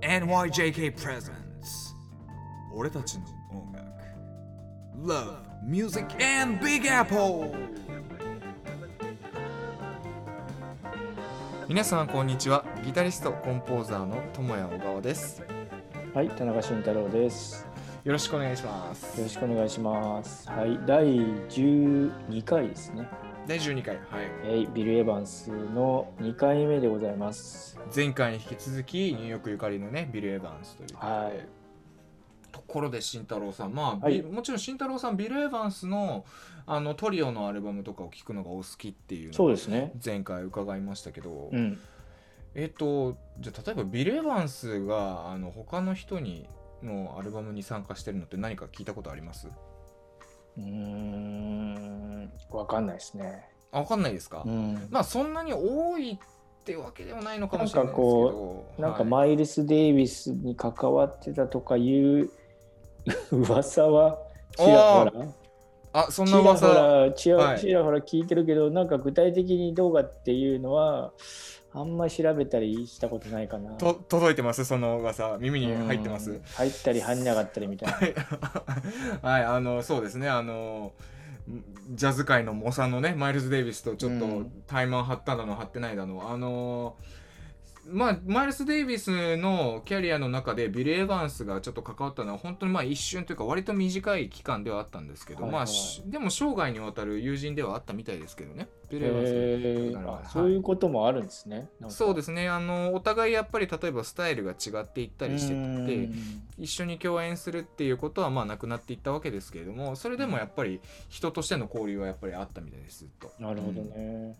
NYJK Presents 俺たちの音楽 Love, Music and Big Apple 皆さんこんにちはギタリストコンポーザーの友谷小川ですはい、田中俊太郎です。よろしくお願いしますよろしくお願いします。はい、第12回ですね。第12回はい。えービル・エヴァンスの2回目でございます。前回に引き続きニューヨークゆかりのねビル・エヴァンスというはい。ところで慎太郎さん。まあ、はい。ビもちろん慎太郎さんビル・エヴァンスのあのトリオのアルバムとかを聴くのがお好きっていうそうですね。前回伺いましたけど、うん。えっ、とじゃあ例えばビル・エヴァンスがあの他の人にのアルバムに参加してるのって何か聞いたことあります？うーん、わかんないですね。あ分かんないですか、うん。まあそんなに多いってわけではないのかもしれないですけなんど。なんかはい。マイルス・デイビスに関わってたとかいう噂はちらほら。あそんな噂。らちら,、はい。ちらほら聞いてるけど、なんか具体的にどうかっていうのは、あんまり調べたりしたことないかな。と届いてます？その噂。耳に入ってます？うん。入ったり入んなかったりみたいな。はい。はいあのそうですね。あのジャズ界の猛者のねマイルズ・デイビスとちょっとうん。タイマン張っただの張ってないだの。あのまあマイルス・デイビスのキャリアの中でビル・エヴァンスがちょっと関わったのは本当にまあ一瞬というか割と短い期間ではあったんですけど、はいはい。まあしでも生涯にわたる友人ではあったみたいですけどねビル・エヴァンスへだからーあそういうこともあるんですね。そうですすね。あのお互いやっぱり例えばスタイルが違っていったりしてて一緒に共演するっていうことはまあなくなっていったわけですけれどもそれでもやっぱり人としての交流はやっぱりあったみたいですずっと。なるほどうん。ね。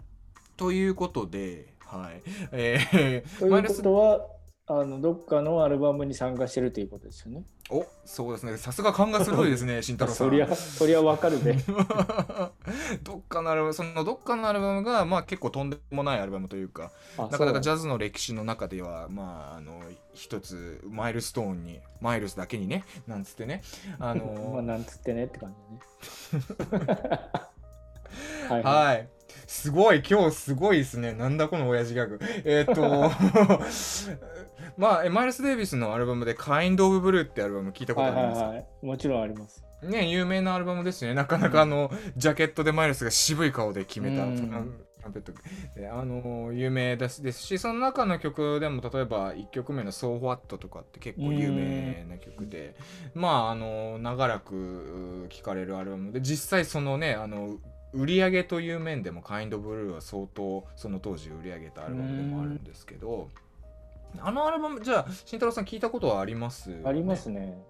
ということで、はいえーというこマイルスとはあのどっかのアルバムに参加してるということですよね。おそうですねさすが勘が鋭いですね 慎太郎さん。そりゃそりゃわかるべ。どっかのアルバムそのどっかのアルバムがまあ結構とんでもないアルバムというかあなかなかジャズの歴史の中ではまああの一つマイルストーンにマイルスだけにねなんつってねあの まあなんつってねって感じだね。はい、はい。すごい、今日すごいですね。なんだこの親父ギャグ。えーっと、まあ、えマイルス・デイビスのアルバムで Kind of Blue ってアルバム聞いたことはいあります、はいはい。もちろんあります。ね、有名なアルバムですね。なかなかあの、ジャケットでマイルスが渋い顔で決めたうんトランペットであの有名ですですしその中の曲でも例えば1曲目の「So What」とかって結構有名な曲でまああの長らく聴かれるアルバムで実際そのねあの売り上げという面でも「Kind of Blue」は相当その当時売り上げたアルバムでもあるんですけどあのアルバムじゃあ慎太郎さん聞いたことはあります、ありますね？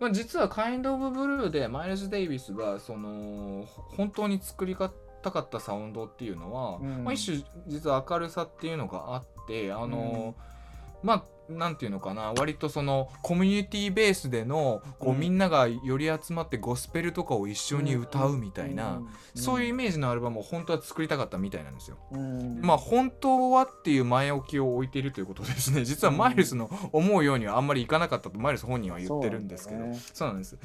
まあ、実は「Kind of Blue」でマイルズ・デイビスがその本当に作りたかったサウンドっていうのは、うんまあ、一種実は明るさっていうのがあってあの、まあなんていうのかな割とそのコミュニティベースでのこう、うん。みんながより集まってゴスペルとかを一緒に歌うみたいな、そういうイメージのアルバムを本当は作りたかったみたいなんですよ。うん。まあ本当はっていう前置きを置いているということですね。実はマイルスの思うようにはあんまりいかなかったとマイルス本人は言ってるんですけど。そうなんです。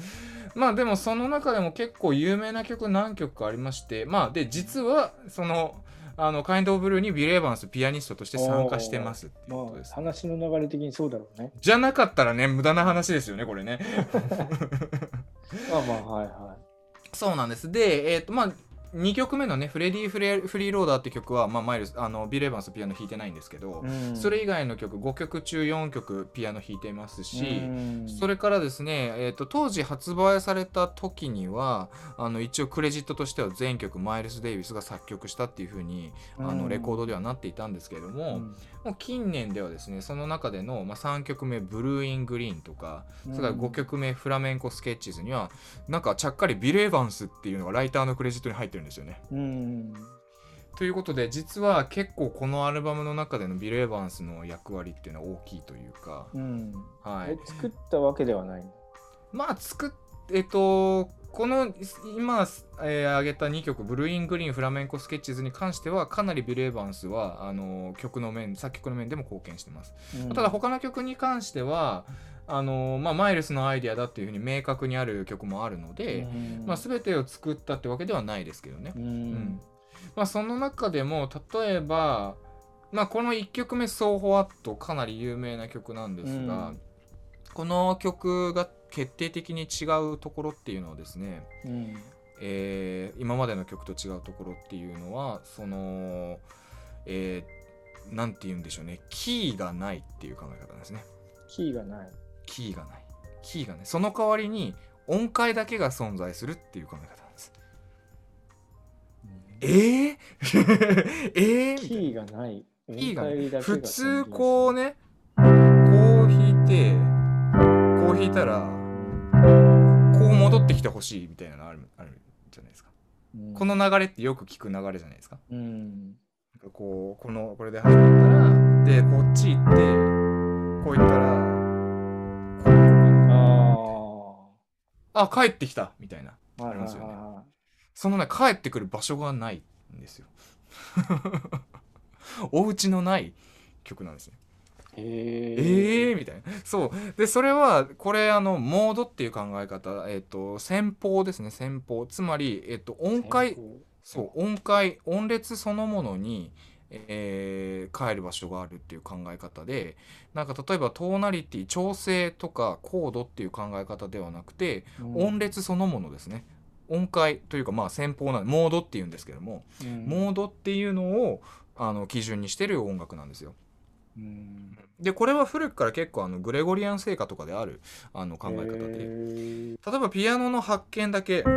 まあでもその中でも結構有名な曲何曲かありましてまあで実はそのあのカインド・オブ・ブルーにビル・エヴァンスピアニストとして参加してますっていうまあことです、話の流れ的にそうだろうね。じゃなかったらね無駄な話ですよねこれね。まあまあはいはそうなんです。でえっ、とまあ2曲目のね「フレディ・フレフリーローダー」って曲は、まあ、マイルスあのビル・エヴァンスピアノ弾いてないんですけど、い。うん。それ以外の曲5曲中4曲ピアノ弾いていますし、うん。それからですね、えー、と当時発売された時にはあの一応クレジットとしては全曲マイルス・デイビスが作曲したっていう風にあうん。のレコードではなっていたんですけれども、うん。もう近年ではですねその中での、まあ、3曲目「ブルー・イン・グリーン」とか、それから5曲目「フラメンコ・スケッチーズ」にはなんかちゃっかりビル・エヴァンスっていうのがライターのクレジットに入ってるんですよね。うん。ということで実は結構このアルバムの中でのビル・エヴァンスの役割っていうのは大きいというか、うん。はいえ、作ったわけではない。まあ作っえっとこの今、えー挙げた2曲「ブルーイン・グリーン」「フラメンコ・スケッチーズ」に関してはかなりビル・エヴァンスはあの曲の面作曲の面でも貢献してます、うん。ただ他の曲に関してはあの、まあ、マイルスのアイデアだっていうふうに明確にある曲もあるので、うん。まあ、全てを作ったってわけではないですけどね、ううん。ん。まあ、その中でも例えばまあこの1曲目「So What」かなり有名な曲なんですが、うん。この曲が決定的に違うところっていうのはですね、うん。えー今までの曲と違うところっていうのはその、えーなんて言うんでしょうね。キーがないっていう考え方ですね。キーがない。キーがない。キーがない。その代わりに音階だけが存在するっていう考え方なんです。えー、えー、キーがない。キーがね音階だけが普通こうねこう弾いてこう弾いたらきてほしいみたいなのあるあるじゃないですか、うん。この流れってよく聞く流れじゃないですか。うん。なんかこうこのこれで始まったらでこっち行ってこう行ったらこうこうかな。ああ帰ってきたみたいな。あ。りますよね。はそのね帰ってくる場所がないんですよ。お家のない曲なんですねえ。ええー、みたいな。そう。でそれはこれあのモードっていう考え方えっ、と先方ですね先方。つまり、えっと音階そう音階音列そのものに、えー帰る場所があるっていう考え方でなんか例えばトーナリティ調整とかコードっていう考え方ではなくて、音列そのものですね。音階というかまあ先方なモードっていうんですけども、うん。モードっていうのをあの基準にしてる音楽なんですよ。うん。でこれは古くから結構あのグレゴリアン聖歌とかであるあの考え方で。へ例ーえばピアノの発見だけ。こ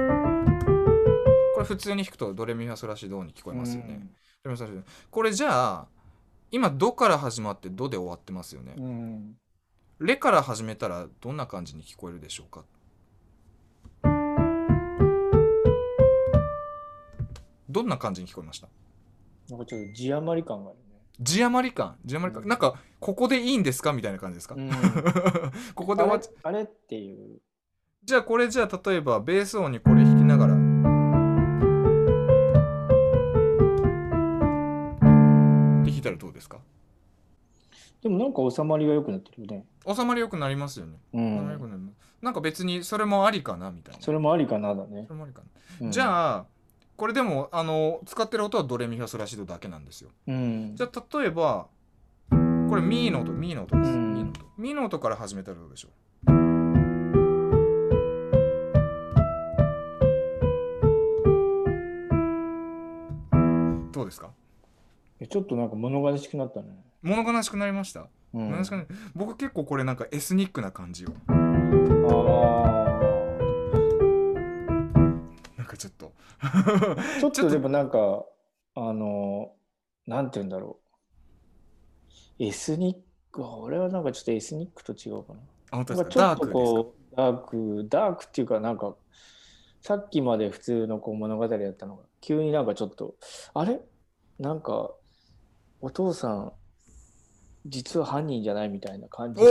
れ普通に弾くとドレミファソラシドに聞こえますよね。これじゃあ今ドから始まってドで終わってますよね。う。ん。レから始めたらどんな感じに聞こえるでしょうか。どんな感じに聞こえました？なんかちょっと字余り感がある字余り感字余り感、うん。なんかここでいいんですか？みたいな感じですか、ね。ここで終わっちあれっていう。じゃあこれじゃあ例えばベース音にこれ弾きながら。って弾いたらどうですか？でもなんか収まりが良くなってるよね。収まりよくなりますよね、うん。なんか別にそれもありかなみたいな。それもありかなだね。そ。れもありかな、うん。じゃあこれでもあの使ってる音はドレミファソラシドだけなんですよ。うん。じ。ゃあ例えばこれミーの音ミーの音です、うん。ミーの音ミーの音から始めたらどうでしょう？どうですか？えちょっとなんか物悲しくなったね。物悲しくなりました、うん。物悲しくな僕結構これなんかエスニックな感じをあな ちょっととでもなんか、あの、なんて言うんだろう。エスニック、俺はなんかちょっとエスニックと違うかな。あ本当ですか？ちょっとこう、ダーク、ダークっていうかなんか、さっきまで普通のこう物語だったのが、急になんかちょっと、あれ？なんか、お父さん、実は犯人じゃないみたいな感じ。おお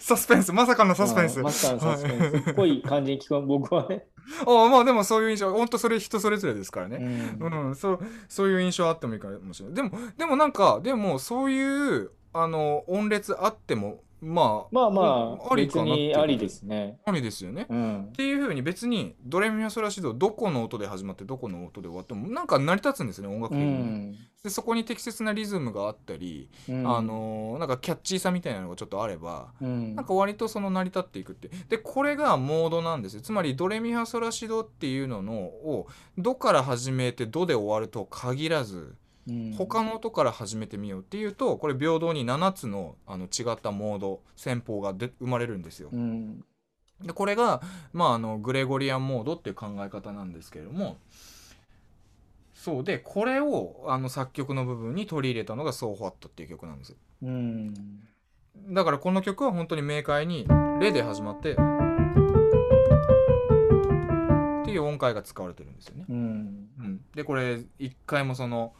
サスペンスまさかのサスペンス。まさかのサスペンス。っぽい感じに聞こえ僕はね。ああまあでもそういう印象本当それ人それぞれですからね、うん。うん、そうそういう印象あってもいいかもしれない。でもでもなんかでもそういうあの音列あってもまあまあまあ、あり別かなっていうにありですね。ありですよね、っうん。ていうふうに別にドレミファソラシドどこの音で始まってどこの音で終わってもなんか成り立つんですよね音楽う的に、ん。でそこに適切なリズムがあったり、うん。あ、のなんかキャッチーさみたいなのがちょっとあればうん、なんか割とその成り立っていくって。でこれがモードなんですよ。つまりドレミファソラシドっていうののをドから始めてドで終わると限らずうん、他の音から始めてみようっていうとこれ平等に7つのあの違ったモード戦法がで生まれるんですよう。ん。でこれが、まあ、あのグレゴリアンモードっていう考え方なんですけれどもそうでこれをあの作曲の部分に取り入れたのが「So What」っていう曲なんですよ。うん。だからこの曲は本当に明快に「レ」で始まってっていう音階が使われてるんですよね。うん。うん、でこれ一回もその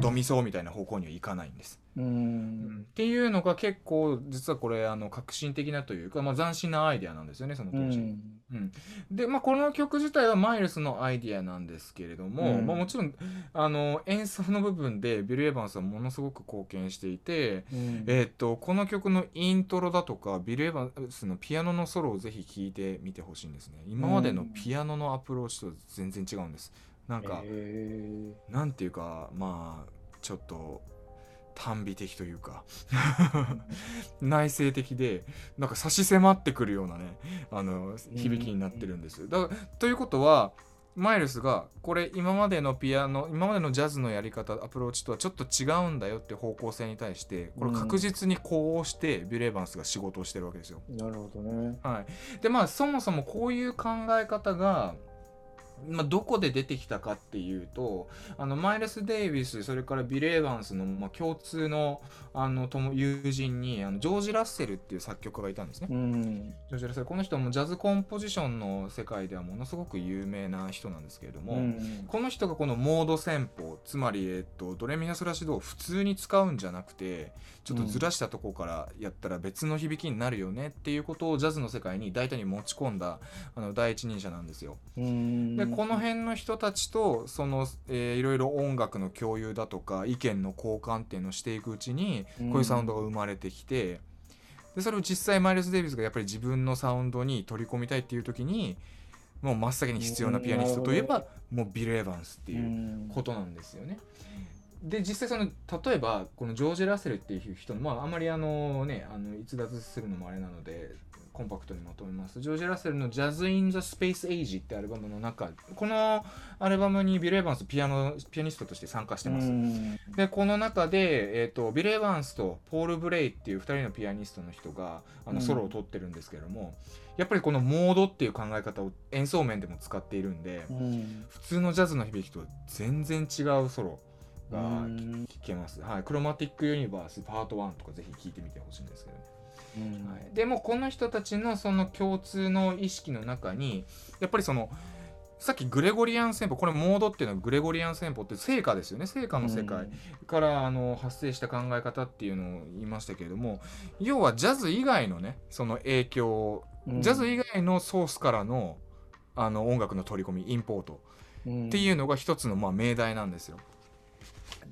ドミソみたいな方向にはいかないんです。ううんん。っていうのが結構実はこれあの革新的なというか、まあ、斬新なアイデアなんですよねその当時。うん。うんで、まあ、この曲自体はマイルスのアイディアなんですけれども、うんまあ、もちろんあの演奏の部分でビル・エヴァンスはものすごく貢献していて、うんえーっとこの曲のイントロだとかビル・エヴァンスのピアノのソロをぜひ聴いてみてほしいんですね今までのピアノのアプローチと全然違うんですなんか、へなんていうかまあちょっと短美的というか 内省的でなんか差し迫ってくるようなねあの響きになってるんです。だということはマイルスがこれ今までのピアノ今までのジャズのやり方アプローチとはちょっと違うんだよって方向性に対してこれ確実にこうしてビュレーバンスが仕事をしてるわけですよ。なるほどね。はい、でまあそもそもこういう考え方がまあ、どこで出てきたかっていうとあのマイルス・デイビスそれからビル・エヴァンスの、まあ、共通のあの友友人にあのジョージ・ラッセルっていう作曲家がいたんですね。うん。ジョージ・ラッセルこの人もジャズコンポジションの世界ではものすごく有名な人なんですけれども、うんこの人がこのモード戦法つまり、えっと、ドレミファソラシドを普通に使うんじゃなくてちょっとずらしたとこからやったら別の響きになるよねっていうことをジャズの世界に大胆に持ち込んだあの第一人者なんですよ。うん。でこの辺の人たちとその、えーいろいろ音楽の共有だとか意見の交換っていうのをしていくうちにこういうサウンドが生まれてきて、でそれを実際マイルス・デイビスがやっぱり自分のサウンドに取り込みたいっていう時にもう真っ先に必要なピアニストといえばもうビル・エヴァンスっていううんことなんですよね。で実際その例えばこのジョージ・ラッセルっていう人のまああんまりあのねあの逸脱するのもあれなのでコンパクトにまとめますジョージ・ラッセルの「Jazz in the Space Age」ってアルバムの中このアルバムにビル・エヴァンスピアノピアニストとして参加してます。うんでこの中で、えー、とビル・エヴァンスとポール・ブレイっていう2人のピアニストの人があうんのソロを取ってるんですけども、やっぱりこのモードっていう考え方を演奏面でも使っているんで、うん普通のジャズの響きと全然違うソロがうん聞けます。はい、クロマティック・ユニバースパート1とかぜひ聴いてみてほしいんですけどね。うん。はい、でもこの人たちのその共通の意識の中にやっぱりそのさっきグレゴリアン戦法これモードっていうのはグレゴリアン戦法って聖歌ですよね。聖歌の世界からあの発生した考え方っていうのを言いましたけれども要はジャズ以外のねその影響ジャズ以外のソースからのあの音楽の取り込みインポートうんっていうのが一つのまあ命題なんですよ。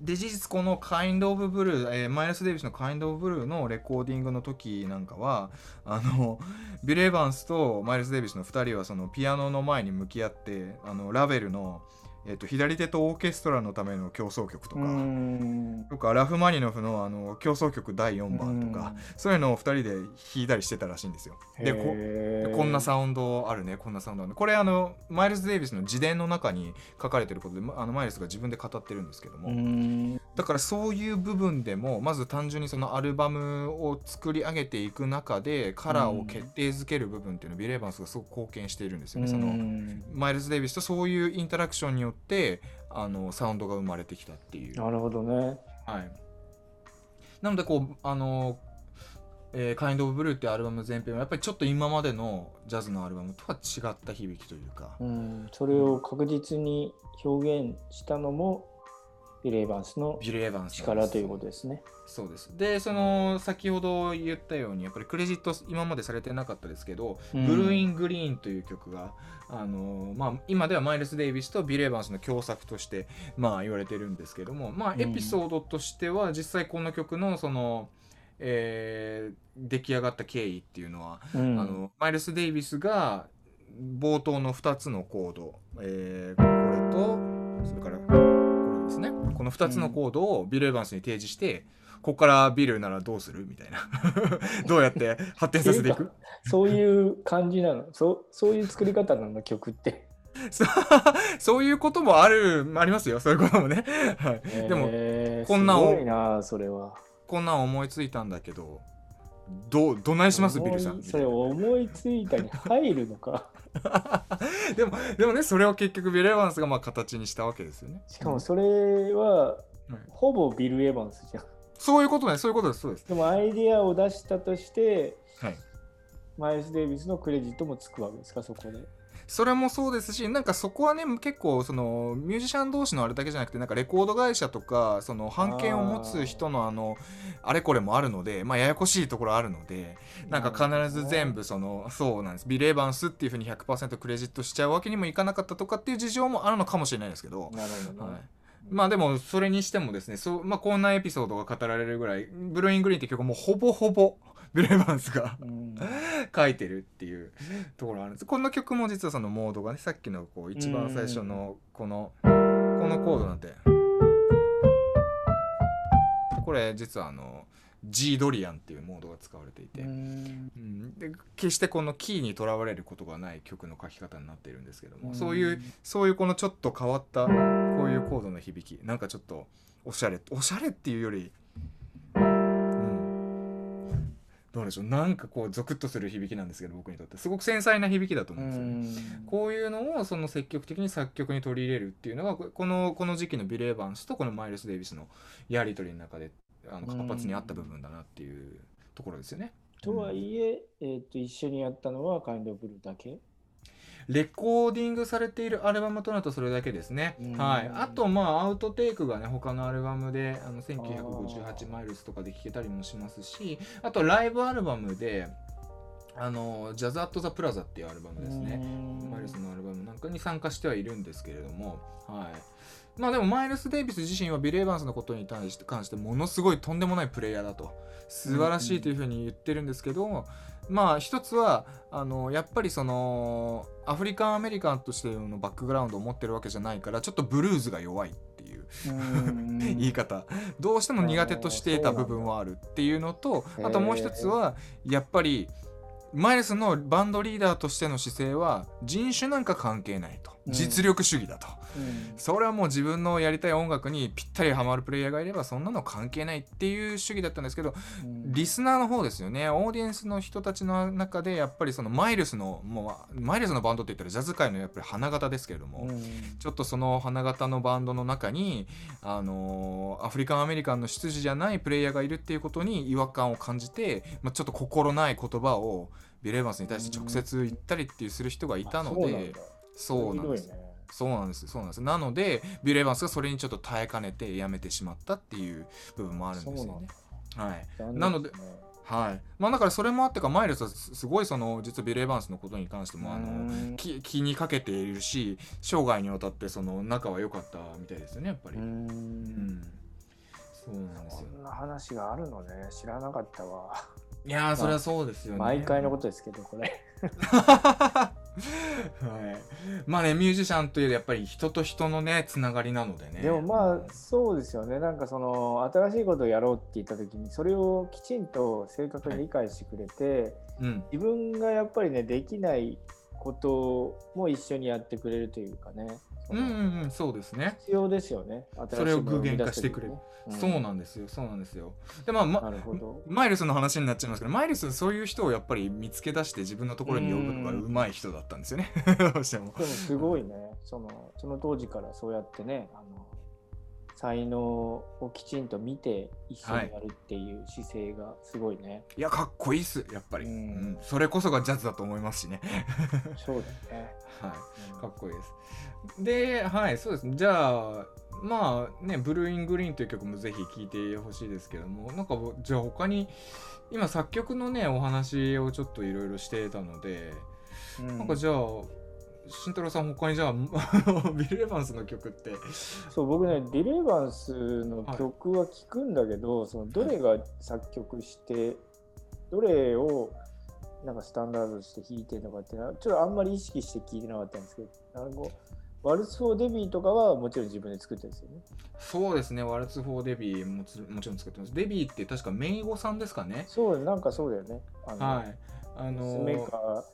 で事実この「Kind of Blue」えーマイルス・デイビスの「カインドオブブルー」のレコーディングの時なんかはあのビル・エヴァンスとマイルス・デイビスの2人はそのピアノの前に向き合ってあのラベルの、えっと左手とオーケストラのための競争曲とか。うん。とかラフマニノフのあの競争曲第4番とか、そういうのを2人で弾いたりしてたらしいんですよ。でこんなサウンドあるねこんなサウンドあるね。これあのマイルス・デイビスの自伝の中に書かれてることでまあのマイルスが自分で語ってるんですけども、うんだからそういう部分でもまず単純にそのアルバムを作り上げていく中でカラーを決定づける部分っていうのをビレーバンスがすごく貢献しているんですよね。そのうんマイルス・デイビスとそういうインタラクションによってあのサウンドが生まれてきたっていう。なるほどね。はい、なのでこうあのえー、Kind of Blue っていうアルバム全編はやっぱりちょっと今までのジャズのアルバムとは違った響きというか、うん、それを確実に表現したのもビレーバンスのビル・エヴァンスなんです。力ということですね。そうです。でその先ほど言ったようにやっぱりクレジット今までされてなかったですけど「うん。ブルーイン・グリーン」という曲が、あのまあ、今ではマイルス・デイビスとビル・エヴァンスの共作として、まあ、言われてるんですけども、まあ、うん。エピソードとしては実際この曲のその、えー出来上がった経緯っていうのは、うん。あのマイルス・デイビスが冒頭の2つのコード、えーこれとそれからこの2つのコードをビル・エヴァンスに提示して、ここからビルならどうするみたいな。どうやって発展させていく？そういう感じなの。そうそういう作り方なの曲って。そうそういうこともあるありますよ。そういうこともね、はい、でもえーこんなんをすごいなそれは。こんなん思いついたんだけどどうどないします？ビルさんそれ思いついたに入るのか。でもでもねそれを結局ビル・エヴァンスがまあ形にしたわけですよねしかもそれははいほぼビル・エヴァンスじゃん。そういうことねそういうことですそうですでもアイディアを出したとしてはいマイルス・デイビスのクレジットもつくわけですかそこで。それもそうですしなんかそこはね結構そのミュージシャン同士のあれだけじゃなくてなんかレコード会社とかその版権を持つ人のあのあれこれもあるのでまあややこしいところあるのでなんか必ず全部そのそうなんです。ビレーバンスっていうふうに100%クレジットしちゃうわけにもいかなかったとかっていう事情もあるのかもしれないですけど、なるほどね。はい、まあでもそれにしてもですねそう、まあ、こんなエピソードが語られるぐらい「ブルーイングリーン」って曲はもうほぼほぼビレーバンスがうん。書いてるっていうところあるんです。この曲も実はそのモードがねさっきのこう一番最初のこのこのコードなんて。これ実はあの G ドリアンっていうモードが使われていて、うん。うん。で決してこのキーにとらわれることがない曲の書き方になっているんですけども、うん。そういうそういうこのちょっと変わったこういうコードの響きなんかちょっとおしゃれおしゃれっていうより、どうでしょうなんかこうゾクッとする響きなんですけど僕にとってすごく繊細な響きだと思うんですよね。こういうのをその積極的に作曲に取り入れるっていうのがここのこの時期のビル・エヴァンスとこのマイルス・デイビスのやり取りの中であの活発にあった部分だなっていうところですよね。とはいえ、えー、と一緒にやったのはカインドブルーだけ？レコーディングされているアルバムとなるとそれだけですね。うんはい。あとまあアウトテイクがね他のアルバムであの1958マイルスとかで聴けたりもしますし、あとライブアルバムであのジャズ・アット・ザ・プラザっていうアルバムですね。うんマイルスのアルバムなんかに参加してはいるんですけれども、はい。まあでもマイルス・デイビス自身はビル・エヴァンスのことに対して関してものすごいとんでもないプレイヤーだと素晴らしいというふうに言ってるんですけど、まあ一つはあのやっぱりそのアフリカンアメリカンとしてのバックグラウンドを持ってるわけじゃないからちょっとブルーズが弱いっていううん。言い方。どうしても苦手としていた部分はあるっていうのとあともう一つはやっぱりマイルスのバンドリーダーとしての姿勢は人種なんか関係ないと。うん実力主義だと、うん。それはもう自分のやりたい音楽にぴったりハマるプレイヤーがいればそんなの関係ないっていう主義だったんですけどうん。リスナーの方ですよね。オーディエンスの人たちの中でやっぱりそのマイルスのもうマイルスのバンドって言ったらジャズ界のやっぱり花形ですけれども、うん。ちょっとその花形のバンドの中に、あのーアフリカンアメリカンの出自じゃないプレイヤーがいるっていうことに違和感を感じて、まあ、ちょっと心ない言葉をビレーバンスに対して直接言ったりっていうする人がいたので、そうなんです。そうなんです。そうなんです。なのでビル・エヴァンスがそれにちょっと耐えかねてやめてしまったっていう部分もあるんですよね。はい。なのではい。まあ、だからそれもあってかマイルスはすすごいその実はビル・エヴァンスのことに関してもあのうん。気気にかけているし生涯にわたってその仲は良かったみたいですよねやっぱり。ううん。ん。そうなんですよ。こんな話があるのね。知らなかったわいやーそれはそうですよね。毎回のことですけどこれ。はい、まあねミュージシャンというよりやっぱり人と人のねつながりなのでね。でもまあそうですよね。なんかその新しいことをやろうって言った時にそれをきちんと正確に理解してくれて、うん。自分がやっぱりねできないことも一緒にやってくれるというかね。うんうんうんそうですね、必要ですよね。それを具現化してくれる、そうななんですよ。そうなんですよ。でまあまマイルスの話になっちゃいますけどマイルスそういう人をやっぱり見つけ出して自分のところに呼ぶのがうまい人だったんですよね。どうしても。でもすごいね。そのその当時からそうやってねあの才能をきちんと見て一緒にやるっていう姿勢がすごいね、いやかっこいいっすやっぱり、うん。うん。それこそがジャズだと思いますしね。そうだよね、はい。うん。かっこいいです。で、はい、そうですね。じゃあ、まあね、ブルーイングリーンという曲もぜひ聴いてほしいですけども、なんか、じゃあ他に、今作曲のね、お話をちょっといろいろしてたので、うん。なんかじゃあ、慎太郎さん他にじゃあ、ビル・エヴァンスの曲って、そう僕ねディレイバンスの曲は聴くんだけど、そのどれが作曲してどれをなんかスタンダードとして弾いてるのかっていうのはちょっとあんまり意識して聴いてなかったんですけどなんかこう Waltz for Debbyとかはもちろん自分で作ってるんですよね。そうですね、 Waltz for Debbyもつもちろん作ってます。デビーって確か姪御さんですかね。そうなんかそうだよね。あのはい。あの娘か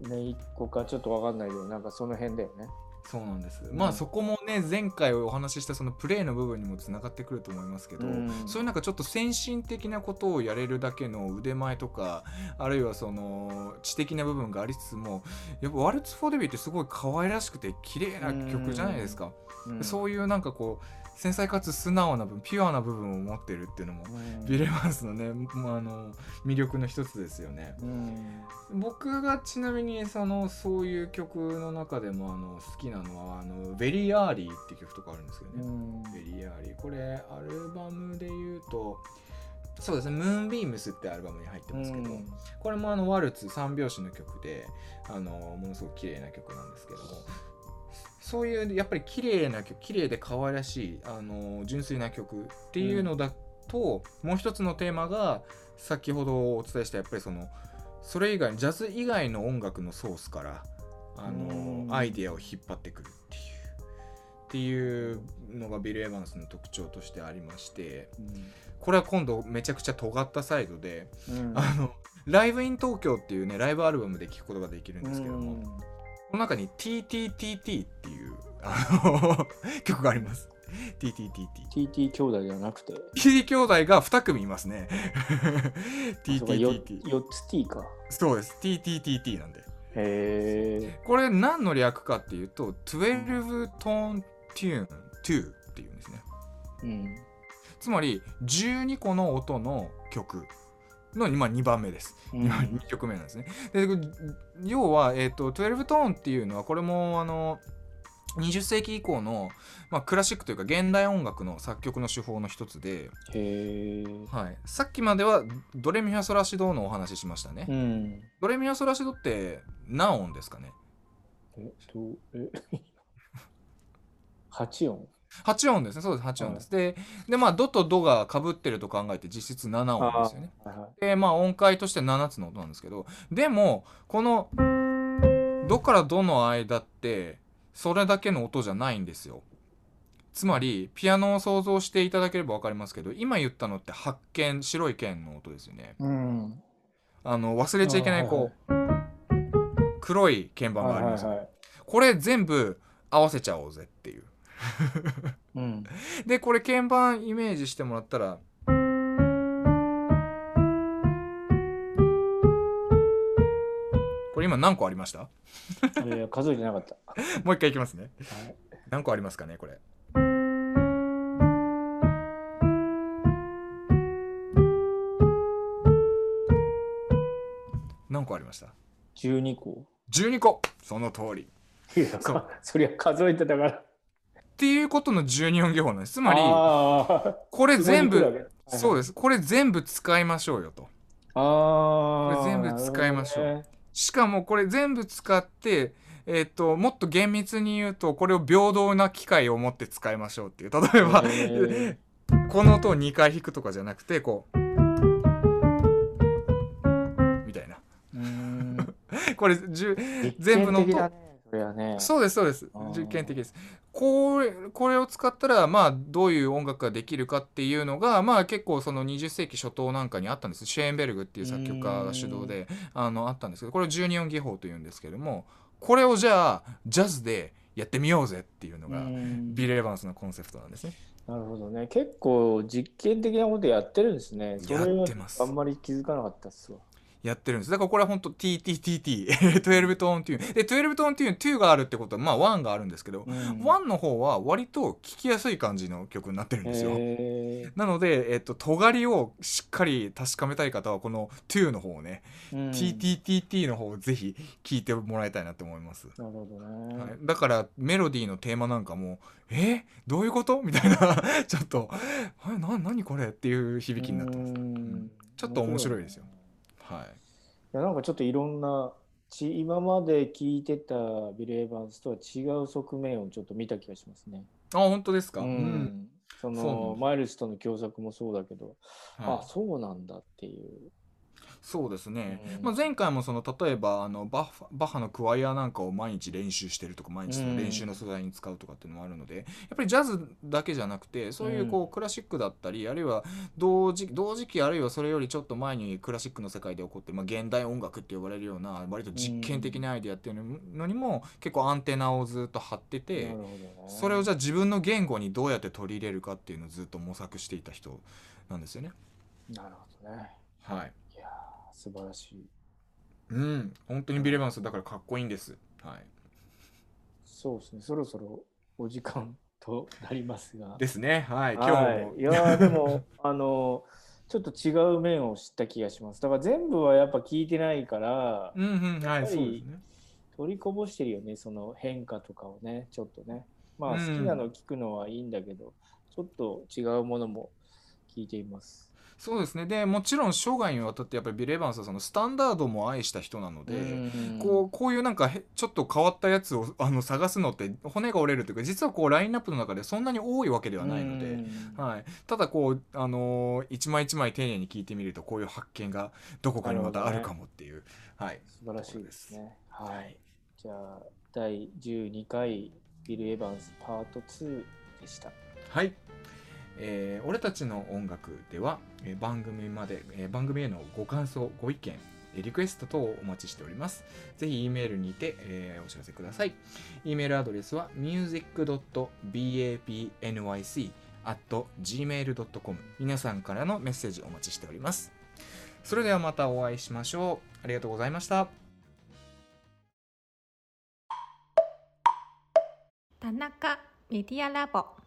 姪っ子かちょっと分かんないけどなんかその辺だよね。そうなんです。ん。まあそこもね前回お話ししたそのプレイの部分にもつながってくると思いますけど、うん。そういうなんかちょっと先進的なことをやれるだけの腕前とかあるいはその知的な部分がありつつもやっぱ「ワルツ・フォー・デビー」ってすごい可愛らしくて綺麗な曲じゃないですか、うん。そういうなんかこう繊細かつ素直な部分ピュアな部分を持ってるっていうのも、うん。ビル・エヴァンスのね、まあ、あの魅力の一つですよね。うん。僕がちなみにそのそういう曲の中でもあの好きなのは「あの Very Early」って曲とかあるんですけどね、うん。 Very Early これアルバムで言うとそうですね「ムーンビームス」ってアルバムに入ってますけど、うん。これもあのワルツ三拍子の曲であのものすごく綺麗な曲なんですけどもそういうやっぱり綺麗な曲綺麗で可愛らしいあの純粋な曲っていうのだと、もう一つのテーマが先ほどお伝えしたやっぱりそのそれ以外ジャズ以外の音楽のソースからあの、うんアイディアを引っ張ってくるっていうっていうのがビル・エヴァンスの特徴としてありましてうんこれは今度めちゃくちゃ尖ったサイドで、うんあのライブイン東京っていうねライブアルバムで聴くことができるんですけども、うんこの中に TTTT っていうあの 曲があります。TTTT。TT 兄弟じゃなくて？TT 兄弟が2組いますね。TTTT。4つ T かそうです。TTTT なんで。へえこれ何の略かっていうと、12 Tone Tune 2っていうんですね。うんつまり12個の音の曲の今2番目です。うん2曲目なんですね。で要は、えー、と12トーンっていうのはこれもあの20世紀以降の、まあ、クラシックというか現代音楽の作曲の手法の一つで、はい、さっきまではドレミファソラシドのお話ししましたね。うんドレミファソラシドって何音ですかね？えっとえ 8音？8音ですね。そうです、8音です。で、でまあ、ドとドが被ってると考えて実質7音ですよね。はいはいでまあ音階として7つの音なんですけどでもこの「ド」から「ド」の間ってそれだけの音じゃないんですよ。つまりピアノを想像していただければ分かりますけど今言ったのって白鍵白い鍵の音ですよね。うんあの忘れちゃいけないこう黒い鍵盤がありますよはいはいはいこれ全部合わせちゃおうぜっていう。うんでこれ鍵盤イメージしてもらったられ今何個ありました？いや数えてなかった。もう一回いきますね。はい。何個ありますかねこれ。何個ありました？12個 ?12 個。その通り。いやそそりゃ数えてたから。っていうことの12音技法なんです。つまりあこれ全部部そうです。これ全部使いましょうよと。ああこれ全部使いましょうしかもこれ全部使って、えっともっと厳密に言うとこれを平等な機械を持って使いましょうっていう。例えば、へこの音を2回弾くとかじゃなくてこう。みたいな。これ全部の音。実験的だね。そうですそうです。実験的ですこれこれを使ったらまあどういう音楽ができるかっていうのがまあ結構その20世紀初頭なんかにあったんです。シェーンベルグっていう作曲家が主導であのあったんですけどこれを12音技法というんですけどもこれをじゃあジャズでやってみようぜっていうのがうん。ビル・エヴァンスのコンセプトなんですね。なるほどね。結構実験的なことやってるんですね。それあんまり気づかなかったっすわやってるんです。だからこれは本当 TTTT、12 トーンテューン。で、12トーンテューン、2があるってことは、まあ1があるんですけど、うん1の方は割と聴きやすい感じの曲になってるんですよ。へなので、えっと、尖りをしっかり確かめたい方は、この2の方をね、ーうん TTTT の方をぜひ聴いてもらいたいなと思います。なるほどね、はい、だからメロディーのテーマなんかも「え？どういうこと?」みたいな ちょっと「えな何これ?」っていう響きになってます。うんちょっと面白いですよ。はい。いやなんかちょっといろんなち今まで聞いてたビル・エヴァンスとは違う側面をちょっと見た気がしますね。あ本当ですか、ううん。うなんですのマイルスとの共作もそうだけど、はい。あそうなんだっていう。そうですね、うん。まあ、前回もその例えばあのバッバッハのクワイアなんかを毎日練習してるとか毎日その練習の素材に使うとかっていうのもあるので、やっぱりジャズだけじゃなくてそういうこうクラシックだったりあるいは同時同時期あるいはそれよりちょっと前にクラシックの世界で起こってる、まあ、現代音楽って呼ばれるような割と実験的なアイデアっていうのにも結構アンテナをずっと張っててね。それをじゃあ自分の言語にどうやって取り入れるかっていうのをずっと模索していた人なんですよね。なるほどね。はい素晴らしい。うん、本当にビレバンスだからかっこいいんです。はい。そうですね。そろそろお時間となりますが。ですね。はい。今日も。はい、いやーでも あのちょっと違う面を知った気がします。だから全部はやっぱ聞いてないから、うんうん、はい、そうですね。取りこぼしてるよね、その変化とかをね、ちょっとね。まあうん好きなの聞くのはいいんだけど、ちょっと違うものも聞いています。そうですね。で、もちろん生涯にわたってやっぱりビレバンスはそのスタンダードも愛した人なので、うんこうこういうなんかへちょっと変わったやつをあの探すのって骨が折れるというか実はこうラインナップの中でそんなに多いわけではないので、うんはい、ただこう、あのー一枚一枚丁寧に聞いてみるとこういう発見がどこかにまたあるかもっていう、はい、素晴らしいですね。はい。じゃあ、第12回ビル・エヴァンスパート2でした。はい、えー俺たちの音楽では、えー番組まで、えー番組へのご感想ご意見えーリクエスト等をお待ちしております。ぜひ E メールにて、えーお知らせください。E メールアドレスは music.bapnyc.gmail.com 皆さんからのメッセージお待ちしております。それではまたお会いしましょう。ありがとうございました。田中メディアラボ。